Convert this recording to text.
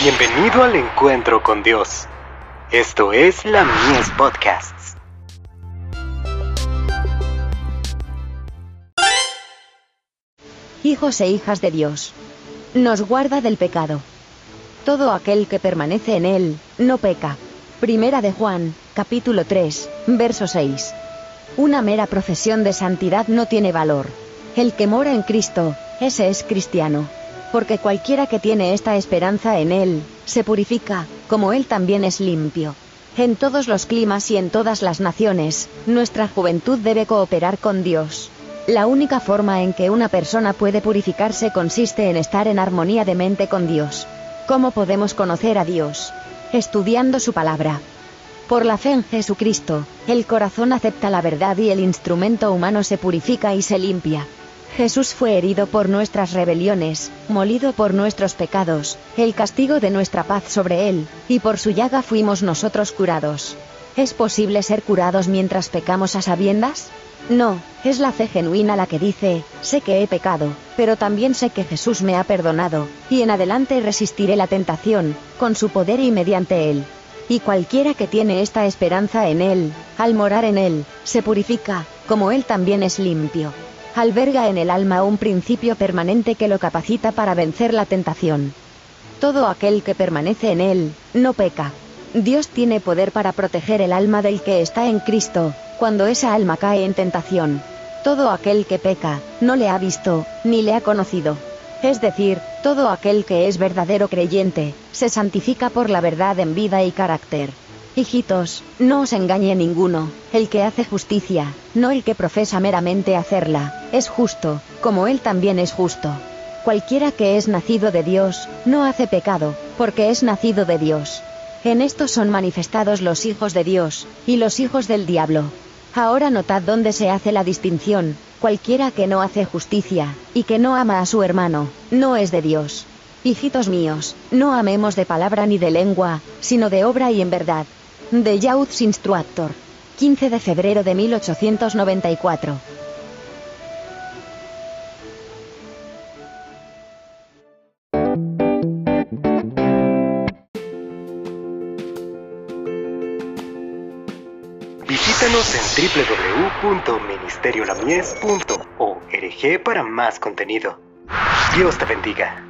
Bienvenido al encuentro con Dios. Esto es la Mies Podcasts. Hijos e hijas de Dios. Nos guarda del pecado. Todo aquel que permanece en él, no peca. Primera de Juan, capítulo 3, verso 6. Una mera profesión de santidad no tiene valor. El que mora en Cristo, ese es cristiano. Porque cualquiera que tiene esta esperanza en Él, se purifica, como Él también es limpio. En todos los climas y en todas las naciones, nuestra juventud debe cooperar con Dios. La única forma en que una persona puede purificarse consiste en estar en armonía de mente con Dios. ¿Cómo podemos conocer a Dios? Estudiando su palabra. Por la fe en Jesucristo, el corazón acepta la verdad y el instrumento humano se purifica y se limpia. Jesús fue herido por nuestras rebeliones, molido por nuestros pecados, el castigo de nuestra paz sobre él, y por su llaga fuimos nosotros curados. ¿Es posible ser curados mientras pecamos a sabiendas? No, es la fe genuina la que dice, sé que he pecado, pero también sé que Jesús me ha perdonado, y en adelante resistiré la tentación, con su poder y mediante él. Y cualquiera que tiene esta esperanza en él, al morar en él, se purifica, como él también es limpio alberga en el alma un principio permanente que lo capacita para vencer la tentación. Todo aquel que permanece en él, no peca. Dios tiene poder para proteger el alma del que está en Cristo, cuando esa alma cae en tentación. Todo aquel que peca, no le ha visto, ni le ha conocido. Es decir, todo aquel que es verdadero creyente, se santifica por la verdad en vida y carácter. Hijitos, no os engañe ninguno, el que hace justicia, no el que profesa meramente hacerla, es justo, como él también es justo. Cualquiera que es nacido de Dios, no hace pecado, porque es nacido de Dios. En esto son manifestados los hijos de Dios, y los hijos del diablo. Ahora notad dónde se hace la distinción, cualquiera que no hace justicia, y que no ama a su hermano, no es de Dios. Hijitos míos, no amemos de palabra ni de lengua, sino de obra y en verdad. The Youth Instructor. 15 de febrero de 1894. Visítanos en www.ministeriolamies.org para más contenido. Dios te bendiga.